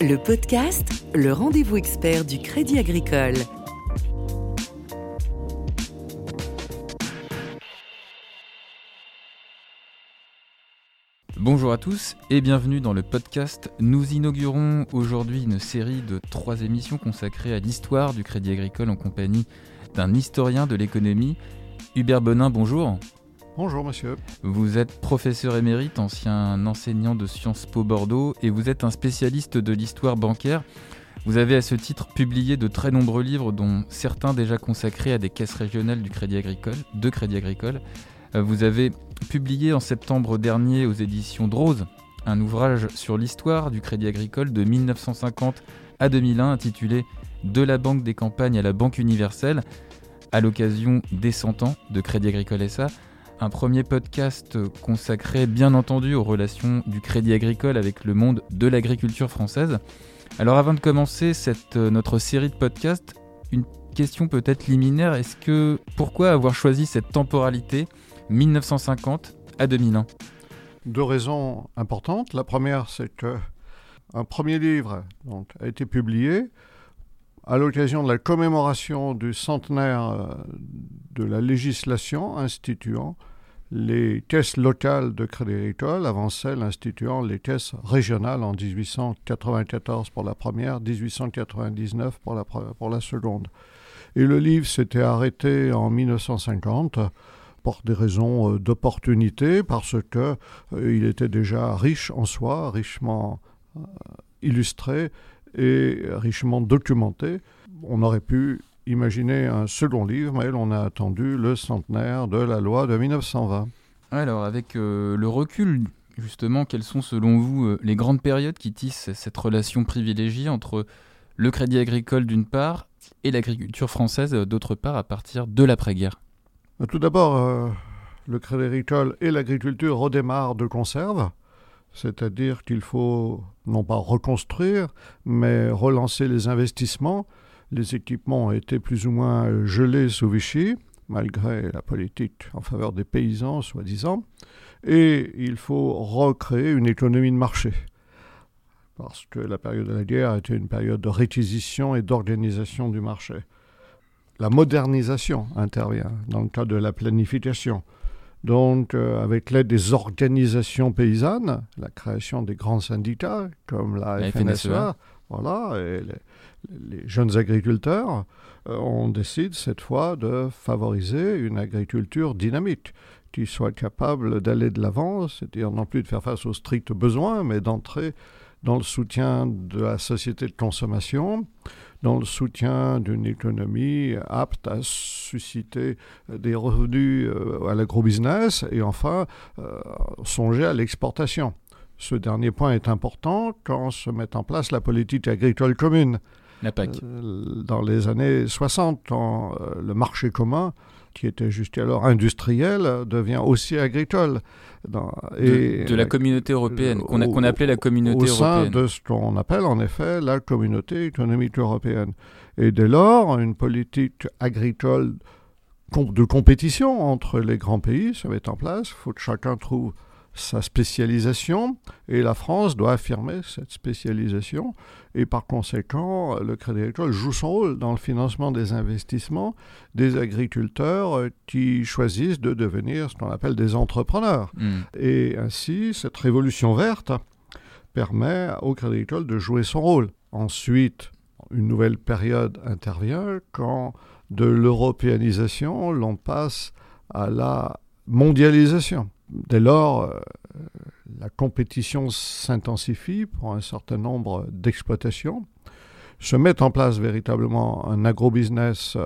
Le podcast, le rendez-vous expert du Crédit Agricole. Bonjour à tous et bienvenue dans le podcast. Nous inaugurons aujourd'hui une série de trois émissions consacrées à l'histoire du Crédit Agricole en compagnie d'un historien de l'économie. Hubert Bonin, bonjour. Bonjour monsieur. Vous êtes professeur émérite, ancien enseignant de Sciences Po Bordeaux et vous êtes un spécialiste de l'histoire bancaire. Vous avez à ce titre publié de très nombreux livres dont certains déjà consacrés à des caisses régionales du Crédit Agricole, de Crédit Agricole. Euh, vous avez publié en septembre dernier aux éditions Drose un ouvrage sur l'histoire du Crédit Agricole de 1950 à 2001 intitulé De la Banque des campagnes à la Banque universelle à l'occasion des 100 ans de Crédit Agricole SA un premier podcast consacré bien entendu aux relations du crédit agricole avec le monde de l'agriculture française. Alors avant de commencer cette, euh, notre série de podcasts, une question peut-être liminaire, est-ce que pourquoi avoir choisi cette temporalité 1950 à 2001 Deux raisons importantes. La première, c'est que un premier livre a été publié à l'occasion de la commémoration du centenaire euh, de la législation instituant les caisses locales de Crédit Agricole avant celles instituant les caisses régionales en 1894 pour la première, 1899 pour la, pour la seconde. Et le livre s'était arrêté en 1950 pour des raisons euh, d'opportunité, parce que euh, il était déjà riche en soi, richement euh, illustré et richement documenté. On aurait pu imaginer un second livre, mais on a attendu le centenaire de la loi de 1920. Alors, avec euh, le recul, justement, quelles sont selon vous euh, les grandes périodes qui tissent cette relation privilégiée entre le crédit agricole d'une part et l'agriculture française euh, d'autre part à partir de l'après-guerre? Tout d'abord, le crédit agricole et l'agriculture redémarrent de conserve. C'est-à-dire qu'il faut non pas reconstruire, mais relancer les investissements les équipements ont été plus ou moins gelés sous Vichy, malgré la politique en faveur des paysans, soi-disant, et il faut recréer une économie de marché. Parce que la période de la guerre était une période de réquisition et d'organisation du marché. La modernisation intervient dans le cadre de la planification. Donc, euh, avec l'aide des organisations paysannes, la création des grands syndicats comme la, la FNSEA, voilà, et les, jeunes agriculteurs, euh, on décide cette fois de favoriser une agriculture dynamique qui soit capable d'aller de l'avant, c'est-à-dire non plus de faire face aux stricts besoins, mais d'entrer dans le soutien de la société de consommation, dans le soutien d'une économie apte à susciter des revenus euh, à l'agrobusiness et enfin euh, songer à l'exportation. Ce dernier point est important quand se met en place la politique agricole commune. La PAC. Euh, dans les années 60, quand euh, le marché commun, qui était jusqu'alors industriel, devient aussi agricole. et de, la communauté européenne, qu'on appelait la communauté européenne. Au sein de ce qu'on appelle en effet la communauté économique européenne. Et dès lors, une politique agricole de compétition entre les grands pays se met en place. Il faut que chacun trouve sa spécialisation et la France doit affirmer cette spécialisation et par conséquent le Crédit Agricole joue son rôle dans le financement des investissements des agriculteurs qui choisissent de devenir ce qu'on appelle des entrepreneurs. Mm. Et ainsi cette révolution verte permet au Crédit Agricole de jouer son rôle. Ensuite, une nouvelle période intervient quand de l'européanisation l'on passe à la mondialisation. Dès lors, euh, la compétition s'intensifie pour un certain nombre d'exploitations. Se met en place véritablement un agrobusiness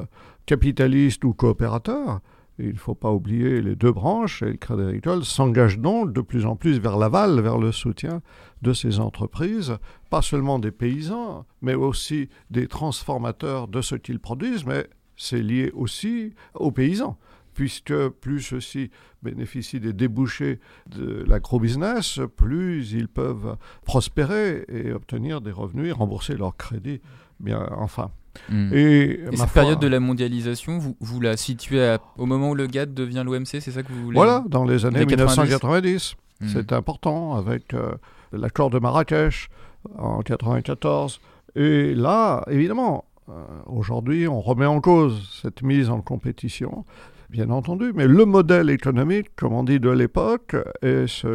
capitaliste ou coopérateur. il ne faut pas oublier les deux branches, et le Crédit Agricole s'engage donc de plus en plus vers l'aval, vers le soutien de ces entreprises, pas seulement des paysans, mais aussi des transformateurs de ce qu'ils produisent, mais c'est lié aussi aux paysans puisque plus ceux-ci bénéficient des débouchés de l'agro-business, plus ils peuvent prospérer et obtenir des revenus et rembourser leurs crédits. Bien, enfin. Hmm. Et, cette période de la mondialisation, vous, vous la situez au moment où le GATT devient l'OMC, c'est ça que vous voulez Voilà, dans les années 1990. Hmm. C'est important avec euh, l'accord de Marrakech, en 1994. Et là, évidemment, euh, aujourd'hui, on remet en cause cette mise en compétition, bien entendu, mais le modèle économique, comme on dit de l'époque, est,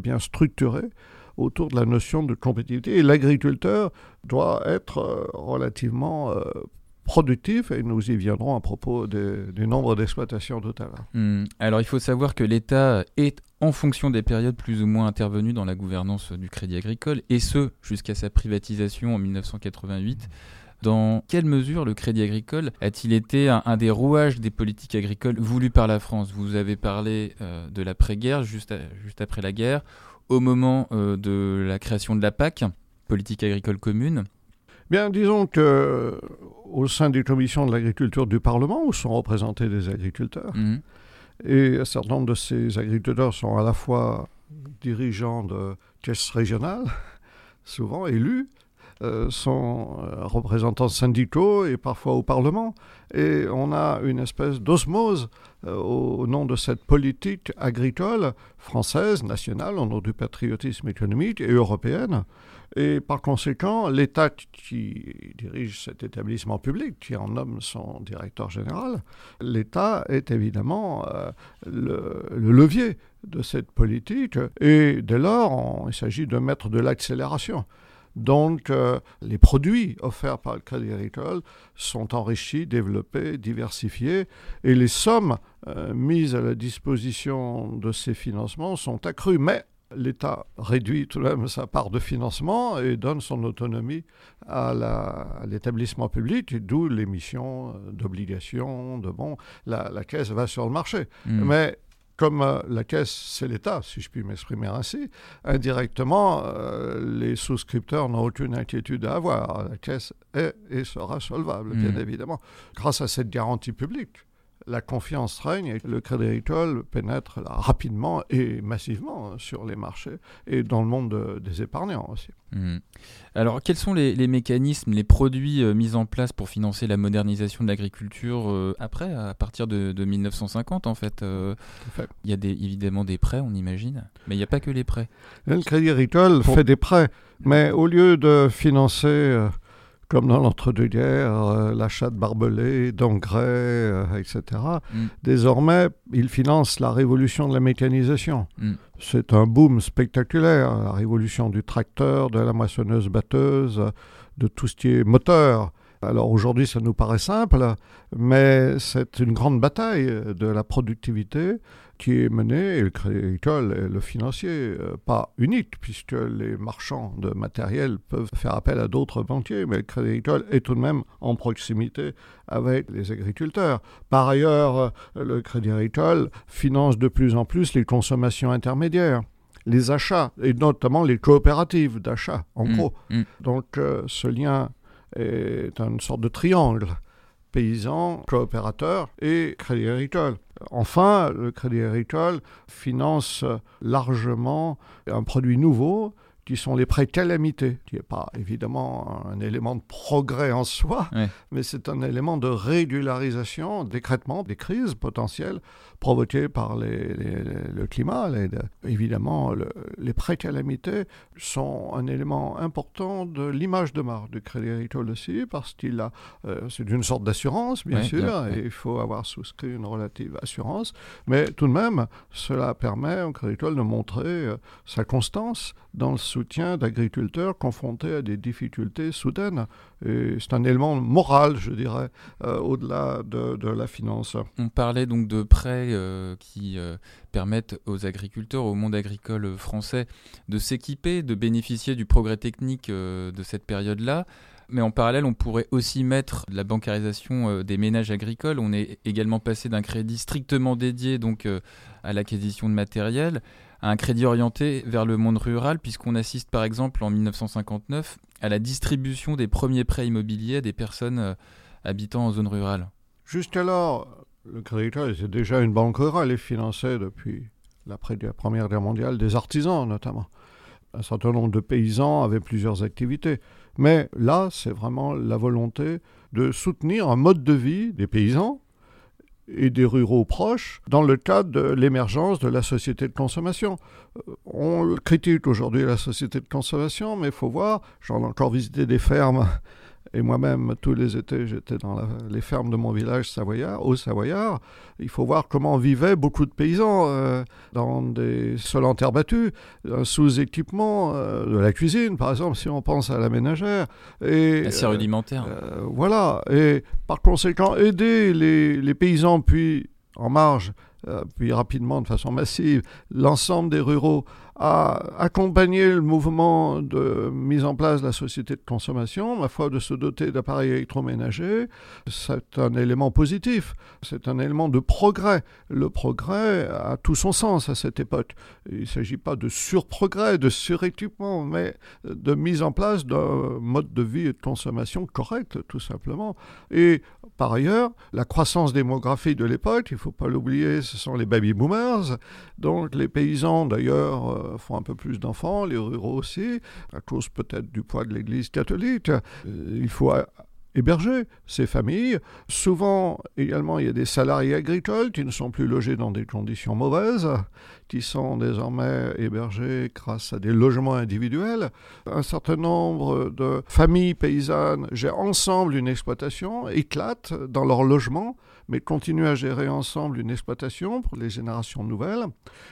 bien structuré autour de la notion de compétitivité. Et l'agriculteur doit être euh, relativement euh, productif et nous y viendrons à propos du nombre d'exploitations tout à l'heure. Alors il faut savoir que l'État est en fonction des périodes plus ou moins intervenues dans la gouvernance du crédit agricole et ce jusqu'à sa privatisation en 1988. Dans quelle mesure le crédit agricole a-t-il été un, des rouages des politiques agricoles voulues par la France? Vous avez parlé euh, de l'après-guerre, juste, juste après la guerre, au moment euh, de la création de la PAC, politique agricole commune. Bien, disons que au sein des commissions de l'agriculture du Parlement, où sont représentés des agriculteurs, mhm. et un certain nombre de ces agriculteurs sont à la fois dirigeants de caisses régionales, souvent élus, sont euh, représentants syndicaux et parfois au Parlement. Et on a une espèce d'osmose euh, au nom de cette politique agricole française, nationale, au nom du patriotisme économique et européenne. Et par conséquent, l'État qui dirige cet établissement public, qui en nomme son directeur général, l'État est évidemment le, levier de cette politique. Et dès lors, il s'agit de mettre de l'accélération. Donc, euh, les produits offerts par le Crédit Agricole sont enrichis, développés, diversifiés, et les sommes euh, mises à la disposition de ces financements sont accrues. Mais l'État réduit tout de même sa part de financement et donne son autonomie à, l'établissement public, d'où l'émission euh, d'obligations, de bons. La, caisse va sur le marché. Mmh. Mais comme euh, la caisse, c'est l'État, si je puis m'exprimer ainsi, indirectement, euh, les souscripteurs n'ont aucune inquiétude à avoir. La caisse est et sera solvable, bien mmh. évidemment, grâce à cette garantie publique la confiance règne et le Crédit Agricole pénètre rapidement et massivement sur les marchés et dans le monde des épargnants aussi. Mmh. Alors, quels sont les, mécanismes, les produits euh, mis en place pour financer la modernisation de l'agriculture euh, après, à partir de, 1950 en fait, euh, Il y a des, évidemment des prêts, on imagine, mais il n'y a pas que les prêts. Le Crédit Agricole fait des prêts, mais au lieu de financer comme dans l'entre-deux-guerres, euh, l'achat de barbelés, d'engrais, euh, etc. Mm. Désormais, il finance la révolution de la mécanisation. Mm. C'est un boom spectaculaire, la révolution du tracteur, de la moissonneuse-batteuse, de tout ce qui est moteur. Alors aujourd'hui, ça nous paraît simple, mais c'est une grande bataille de la productivité qui est mené, et le crédit agricole est le financier, euh, pas unique, puisque les marchands de matériel peuvent faire appel à d'autres banquiers, mais le crédit agricole est tout de même en proximité avec les agriculteurs. Par ailleurs, euh, le crédit agricole finance de plus en plus les consommations intermédiaires les achats, et notamment les coopératives d'achat, en mmh, gros. Mmh. Donc euh, ce lien est une sorte de triangle paysans, coopérateurs et Crédit Agricole. Enfin, le Crédit Agricole finance largement un produit nouveau qui sont les prêts calamités, qui n'est pas évidemment un élément de progrès en soi, mais c'est un élément de régularisation, d'écrètement des crises potentielles provoquées par le climat. évidemment, les prêts calamités sont un élément important de l'image de marque du Crédit Agricole aussi, parce qu'il a, euh, c'est une sorte d'assurance, bien sûr, et il faut avoir souscrit une relative assurance, mais tout de même, cela permet au Crédit Agricole de montrer euh, sa constance dans le soutien d'agriculteurs confrontés à des difficultés soudaines. C'est un élément moral, je dirais, euh, au-delà de, la finance. On parlait donc de prêts euh, qui euh, permettent aux agriculteurs, au monde agricole français, de s'équiper, de bénéficier du progrès technique de cette période-là. Mais en parallèle, on pourrait aussi mettre la bancarisation des ménages agricoles. On est également passé d'un crédit strictement dédié donc à l'acquisition de matériel un crédit orienté vers le monde rural, puisqu'on assiste par exemple en 1959 à la distribution des premiers prêts immobiliers à des personnes euh, habitant en zone rurale. Jusqu'alors, le Crédit Agricole était déjà une banque rurale et finançait depuis la Première Guerre mondiale des artisans notamment. Un certain nombre de paysans avaient plusieurs activités. Mais là, c'est vraiment la volonté de soutenir un mode de vie des paysans et des ruraux proches dans le cadre de l'émergence de la société de consommation. Euh, on critique aujourd'hui la société de consommation, mais il faut voir, j'en ai encore visité des fermes et moi-même, tous les étés, j'étais dans les fermes de mon village savoyard, au Savoyard. Il faut voir comment vivaient beaucoup de paysans euh, dans des sols en terre battue, un sous-équipement euh, de la cuisine, par exemple, si on pense à la ménagère. Et, Assez rudimentaire. voilà. Et par conséquent, aider les, les paysans, puis en marge, puis rapidement, de façon massive, l'ensemble des ruraux a accompagné le mouvement de mise en place de la société de consommation, ma foi de se doter d'appareils électroménagers. C'est un élément positif, c'est un élément de progrès. Le progrès a tout son sens à cette époque. Il ne s'agit pas de surprogrès, de suréquipement, mais de mise en place d'un mode de vie et de consommation correct, tout simplement. Et par ailleurs, la croissance démographique de l'époque, il ne faut pas l'oublier, ce sont les baby boomers. Donc les paysans, d'ailleurs, euh, font un peu plus d'enfants, les ruraux aussi, à cause peut-être du poids de l'Église catholique. Euh, il faut héberger ces familles. Souvent, également, il y a des salariés agricoles qui ne sont plus logés dans des conditions mauvaises, qui sont désormais hébergés grâce à des logements individuels. Un certain nombre de familles paysannes gèrent ensemble une exploitation, éclatent dans leur logement, mais continuent à gérer ensemble une exploitation pour les générations nouvelles.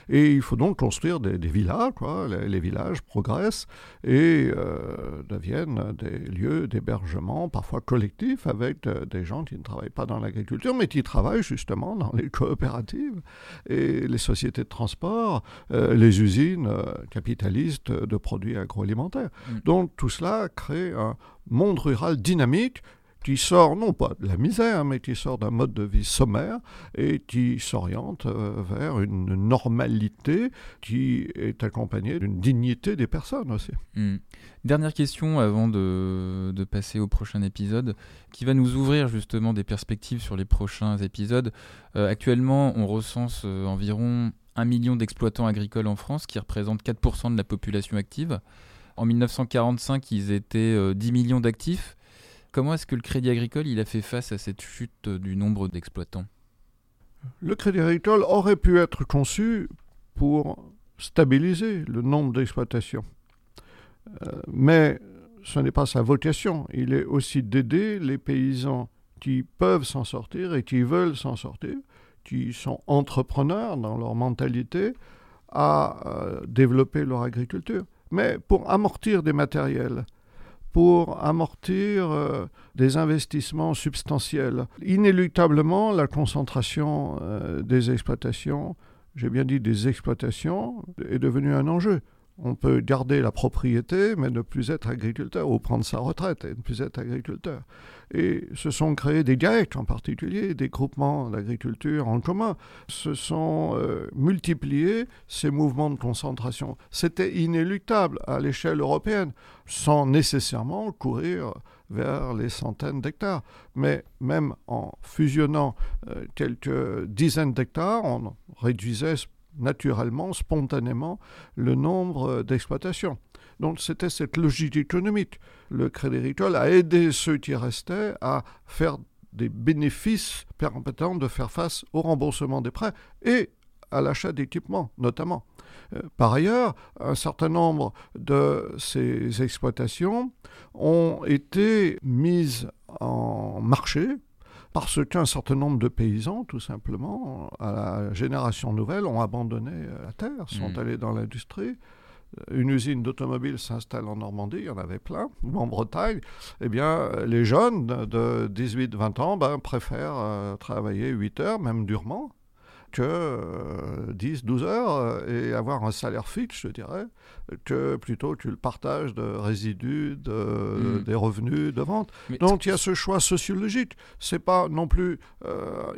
Et il faut donc construire des, villas, quoi. Les, villages progressent et euh, deviennent des lieux d'hébergement, parfois collectifs, avec euh, des gens qui ne travaillent pas dans l'agriculture, mais qui travaillent justement dans les coopératives et les sociétés de transport, euh, les usines capitalistes de produits agroalimentaires. Mm. Donc tout cela crée un monde rural dynamique qui sort non pas de la misère, mais qui sort d'un mode de vie sommaire et qui s'oriente euh, vers une normalité qui est accompagnée d'une dignité des personnes aussi. Hmm. Dernière question avant de, passer au prochain épisode, qui va nous ouvrir justement des perspectives sur les prochains épisodes. Euh, actuellement, on recense euh, environ un million d'exploitants agricoles en France, qui représentent 4% de la population active. En 1945, ils étaient 10 millions d'actifs. Comment est-ce que le Crédit Agricole a fait face à cette chute du nombre d'exploitants? Le Crédit Agricole aurait pu être conçu pour stabiliser le nombre d'exploitations. Euh, mais ce n'est pas sa vocation. Il est aussi d'aider les paysans qui peuvent s'en sortir et qui veulent s'en sortir, qui sont entrepreneurs dans leur mentalité, à euh, développer leur agriculture. Mais pour amortir des matériels, pour amortir euh, des investissements substantiels. Inéluctablement, la concentration euh, des exploitations, j'ai bien dit des exploitations, est devenue un enjeu. On peut garder la propriété, mais ne plus être agriculteur, ou prendre sa retraite et ne plus être agriculteur. Et se sont créés des GAEC en particulier, des groupements d'agriculture en commun. Se sont euh, multipliés ces mouvements de concentration. C'était inéluctable à l'échelle européenne, sans nécessairement courir vers les centaines d'hectares. Mais même en fusionnant euh, quelques dizaines d'hectares, on réduisait naturellement, spontanément, le nombre d'exploitations. Donc c'était cette logique économique. Le Crédit Agricole a aidé ceux qui restaient à faire des bénéfices permettant de faire face au remboursement des prêts et à l'achat d'équipements notamment. Euh, par ailleurs, un certain nombre de ces exploitations ont été mises en marché parce qu'un certain nombre de paysans, tout simplement, à la génération nouvelle, ont abandonné la terre, sont mmh. allés dans l'industrie, une usine d'automobile s'installe en Normandie, il y en avait plein, ou en Bretagne, eh bien, les jeunes de 18-20 ans ben, préfèrent euh, travailler 8 heures, même durement, que 10-12 euh, heures euh, et avoir un salaire fixe, je dirais, que plutôt que le partage de résidus, de, hmm. des revenus de vente. Donc il y a ce choix sociologique. C'est pas non plus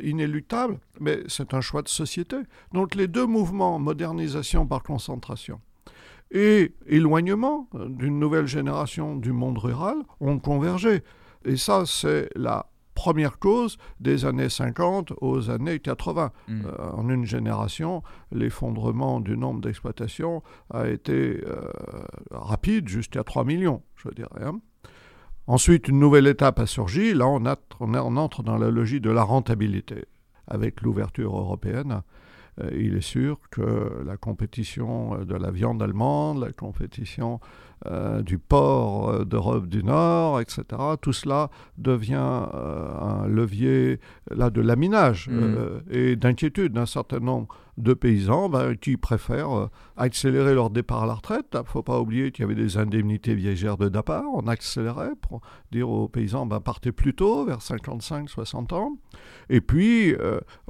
inéluctable, mais c'est un choix de société. Donc les deux mouvements, modernisation par concentration, et éloignement d'une nouvelle génération du monde rural ont convergé. Et ça, c'est la première cause des années 50 aux années 80. Hmm. Euh, en une génération, l'effondrement du nombre d'exploitations a été euh, rapide, jusqu'à 3 millions, je dirais. Hein. Ensuite, une nouvelle étape a surgi. Là, on, on entre dans la logique de la rentabilité avec l'ouverture européenne, il est sûr que la compétition euh, de la viande allemande, la compétition euh, du porc d'Europe du Nord, etc., tout cela devient un levier là, de laminage mmh. et d'inquiétude d'un certain nombre de paysans ben, qui préfèrent accélérer leur départ à la retraite. Il ne faut pas oublier qu'il y avait des indemnités viagères de départ. On accélérait pour dire aux paysans ben, partez plus tôt, vers 55-60 ans. Et puis,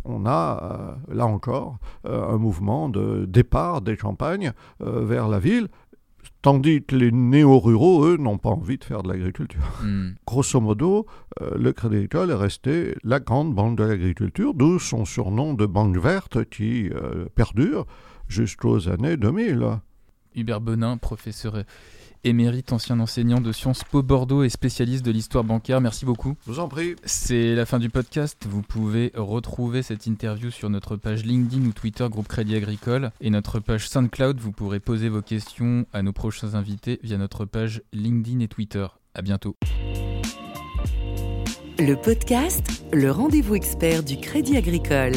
on a, là encore, euh, un mouvement de départ des campagnes euh, vers la ville, tandis que les néo-ruraux, eux, n'ont pas envie de faire de l'agriculture. Hmm. Grosso modo, euh, le Crédit Agricole est resté la grande banque de l'agriculture, d'où son surnom de banque verte qui perdure jusqu'aux années 2000. Hubert Benin, professeur émérite, ancien enseignant de Sciences Po Bordeaux et spécialiste de l'histoire bancaire. Merci beaucoup. Je vous en prie. C'est la fin du podcast. Vous pouvez retrouver cette interview sur notre page LinkedIn ou Twitter Groupe Crédit Agricole et notre page SoundCloud. Vous pourrez poser vos questions à nos prochains invités via notre page LinkedIn et Twitter. À bientôt. Le podcast, le rendez-vous expert du Crédit Agricole.